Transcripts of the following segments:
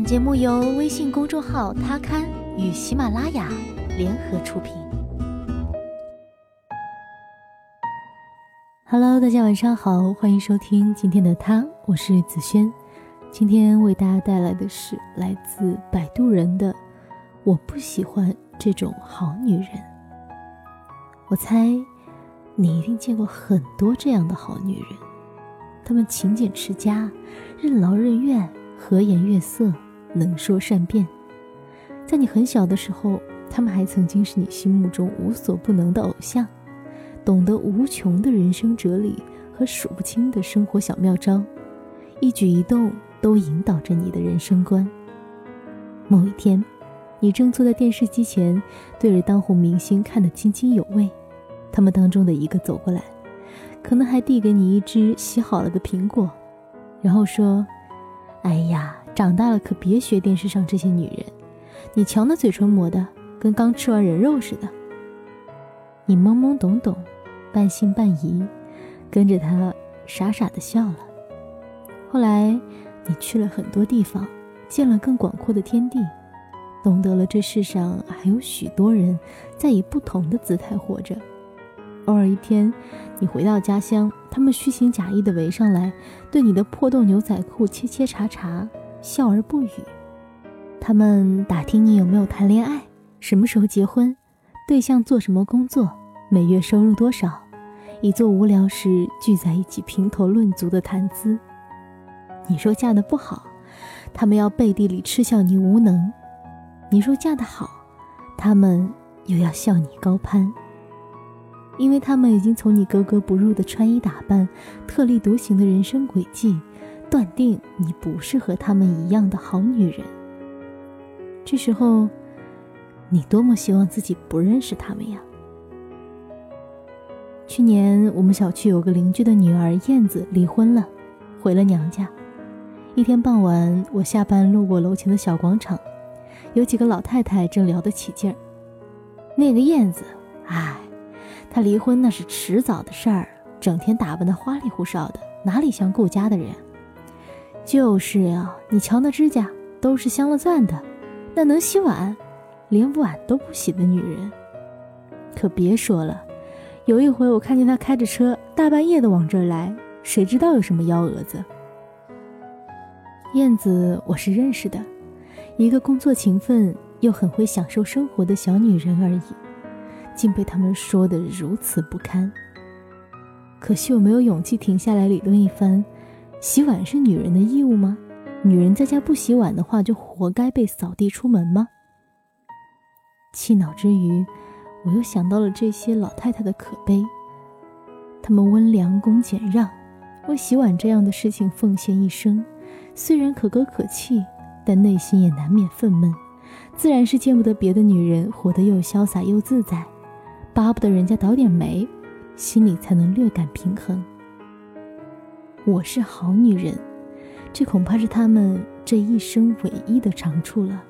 本节目由微信公众号“他刊”与喜马拉雅联合出品。Hello，大家晚上好，欢迎收听今天的他，我是子轩。今天为大家带来的是来自摆渡人的“我不喜欢这种好女人”。我猜你一定见过很多这样的好女人，她们勤俭持家，任劳任怨。和颜悦色，能说善辩，在你很小的时候，他们还曾经是你心目中无所不能的偶像，懂得无穷的人生哲理和数不清的生活小妙招，一举一动都引导着你的人生观。某一天，你正坐在电视机前，对着当红明星看得津津有味，他们当中的一个走过来，可能还递给你一只洗好了的苹果，然后说。哎呀，长大了可别学电视上这些女人，你瞧那嘴唇磨的跟刚吃完人肉似的。你懵懵懂懂，半信半疑，跟着他傻傻的笑了。后来，你去了很多地方，见了更广阔的天地，懂得了这世上还有许多人在以不同的姿态活着。偶尔一天，你回到家乡，他们虚情假意地围上来，对你的破洞牛仔裤切切查查，笑而不语。他们打听你有没有谈恋爱，什么时候结婚，对象做什么工作，每月收入多少，以做无聊时聚在一起评头论足的谈资。你说嫁得不好，他们要背地里嗤笑你无能；你说嫁得好，他们又要笑你高攀。因为他们已经从你格格不入的穿衣打扮、特立独行的人生轨迹，断定你不是和他们一样的好女人。这时候，你多么希望自己不认识他们呀！去年我们小区有个邻居的女儿燕子离婚了，回了娘家。一天傍晚，我下班路过楼前的小广场，有几个老太太正聊得起劲儿。那个燕子，唉。她离婚那是迟早的事儿，整天打扮的花里胡哨的，哪里像顾家的人？就是啊，你瞧那指甲都是镶了钻的，那能洗碗，连碗都不洗的女人，可别说了。有一回我看见他开着车大半夜的往这儿来，谁知道有什么幺蛾子？燕子我是认识的，一个工作勤奋又很会享受生活的小女人而已。竟被他们说得如此不堪。可惜我没有勇气停下来理论一番。洗碗是女人的义务吗？女人在家不洗碗的话，就活该被扫地出门吗？气恼之余，我又想到了这些老太太的可悲。她们温良恭俭让，为洗碗这样的事情奉献一生，虽然可歌可泣，但内心也难免愤懑。自然是见不得别的女人活得又潇洒又自在。巴不得人家倒点霉，心里才能略感平衡。我是好女人，这恐怕是他们这一生唯一的长处了，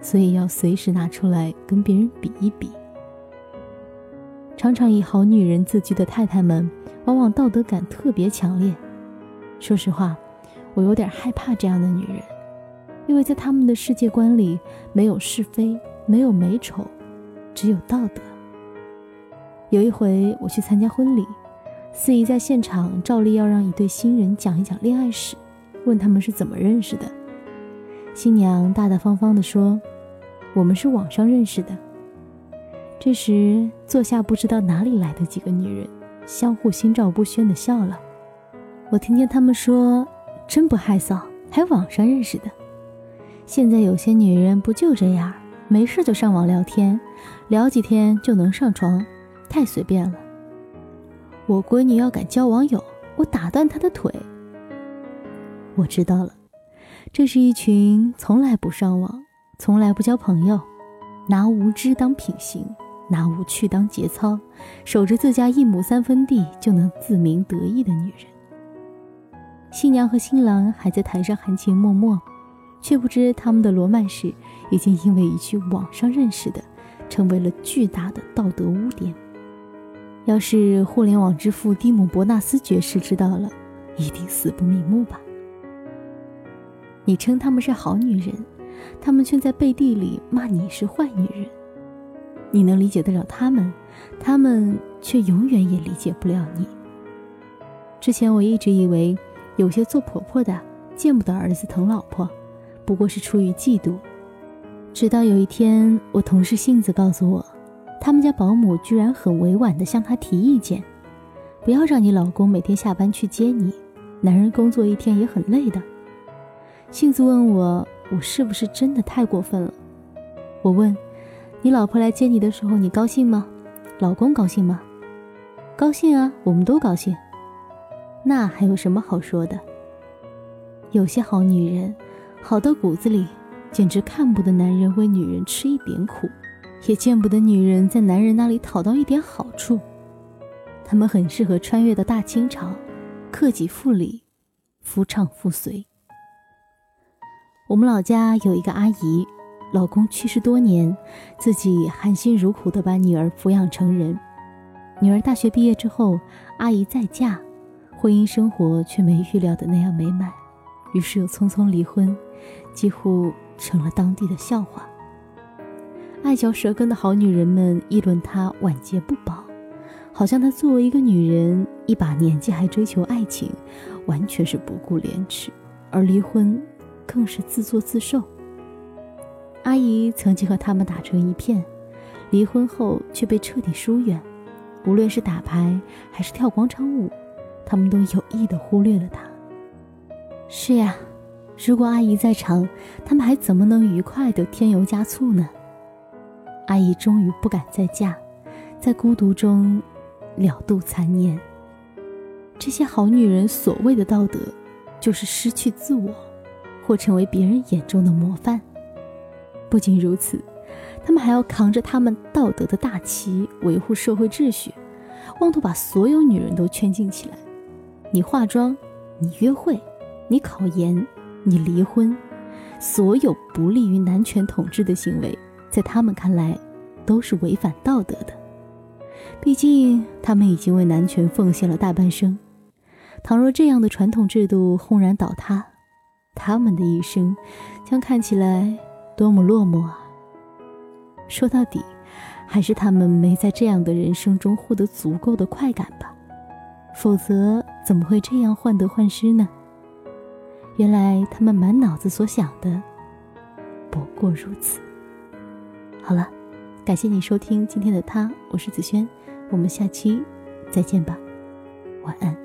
所以要随时拿出来跟别人比一比。常常以好女人自居的太太们，往往道德感特别强烈。说实话，我有点害怕这样的女人，因为在他们的世界观里，没有是非，没有美丑，只有道德。有一回我去参加婚礼，司仪在现场照例要让一对新人讲一讲恋爱史，问他们是怎么认识的。新娘大大方方地说：“我们是网上认识的。”这时坐下不知道哪里来的几个女人，相互心照不宣地笑了。我听见他们说：“真不害臊，还网上认识的。”现在有些女人不就这样，没事就上网聊天，聊几天就能上床。太随便了。我闺女要敢交网友，我打断她的腿。我知道了，这是一群从来不上网、从来不交朋友，拿无知当品行，拿无趣当节操，守着自家一亩三分地就能自鸣得意的女人。新娘和新郎还在台上含情脉脉，却不知他们的罗曼史已经因为一句网上认识的，成为了巨大的道德污点。要是互联网之父蒂姆·伯纳斯爵士知道了，一定死不瞑目吧。你称他们是好女人，他们却在背地里骂你是坏女人。你能理解得了他们，他们却永远也理解不了你。之前我一直以为，有些做婆婆的见不得儿子疼老婆，不过是出于嫉妒。直到有一天，我同事杏子告诉我，他们家保姆居然很委婉地向她提意见，不要让你老公每天下班去接你，男人工作一天也很累的。杏子问我，我是不是真的太过分了？我问。你老婆来接你的时候，你高兴吗？老公高兴吗？高兴啊，我们都高兴。那还有什么好说的？有些好女人，好到骨子里，简直看不得男人为女人吃一点苦，也见不得女人在男人那里讨到一点好处。他们很适合穿越到大清朝，克己复礼，夫唱妇随。我们老家有一个阿姨。老公去世多年，自己含辛茹苦的把女儿抚养成人。女儿大学毕业之后，阿姨再嫁，婚姻生活却没预料的那样美满，于是又匆匆离婚，几乎成了当地的笑话。爱嚼舌根的好女人们议论她晚节不保，好像她作为一个女人，一把年纪还追求爱情，完全是不顾廉耻，而离婚更是自作自受。阿姨曾经和他们打成一片，离婚后却被彻底疏远。无论是打牌还是跳广场舞，他们都有意的忽略了她。是呀，如果阿姨在场，他们还怎么能愉快的添油加醋呢？阿姨终于不敢再嫁，在孤独中了度残年。这些好女人所谓的道德，就是失去自我，或成为别人眼中的模范。不仅如此，他们还要扛着他们道德的大旗，维护社会秩序，妄图把所有女人都圈禁起来。你化妆，你约会，你考研，你离婚，所有不利于男权统治的行为，在他们看来都是违反道德的。毕竟，他们已经为男权奉献了大半生。倘若这样的传统制度轰然倒塌，他们的一生将看起来……多么落寞啊！说到底，还是他们没在这样的人生中获得足够的快感吧，否则怎么会这样患得患失呢？原来他们满脑子所想的不过如此。好了，感谢你收听今天的他，我是子轩，我们下期再见吧，晚安。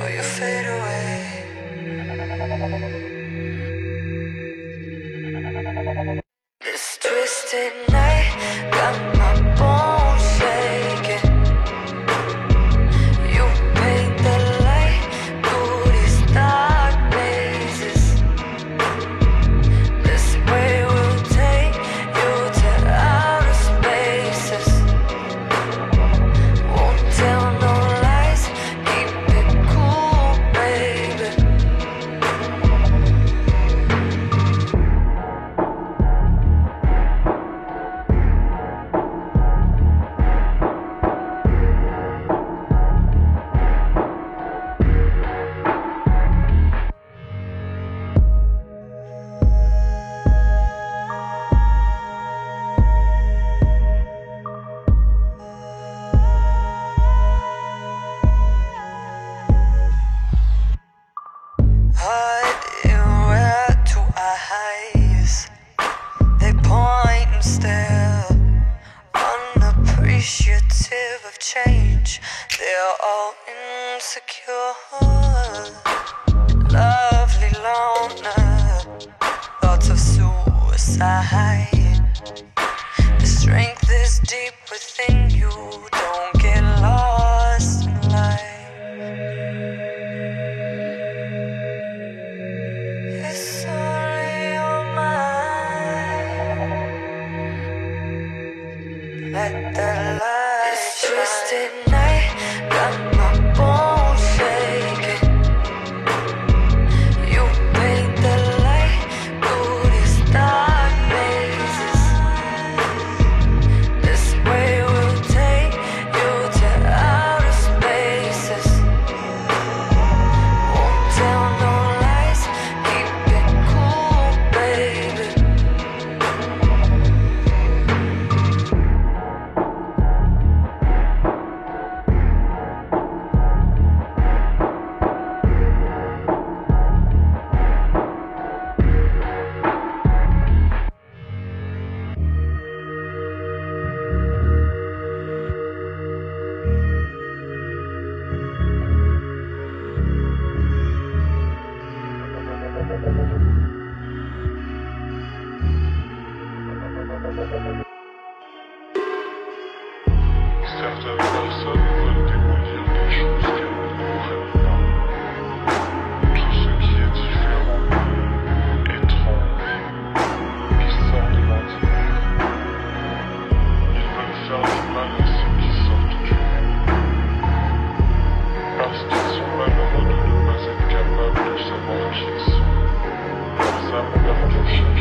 before you fade away. Change. They're all insecure. Lovely loner, thoughts of suicide. The strength is deep within you. Don't get lost in life. It's only your mind. Let did Thank you.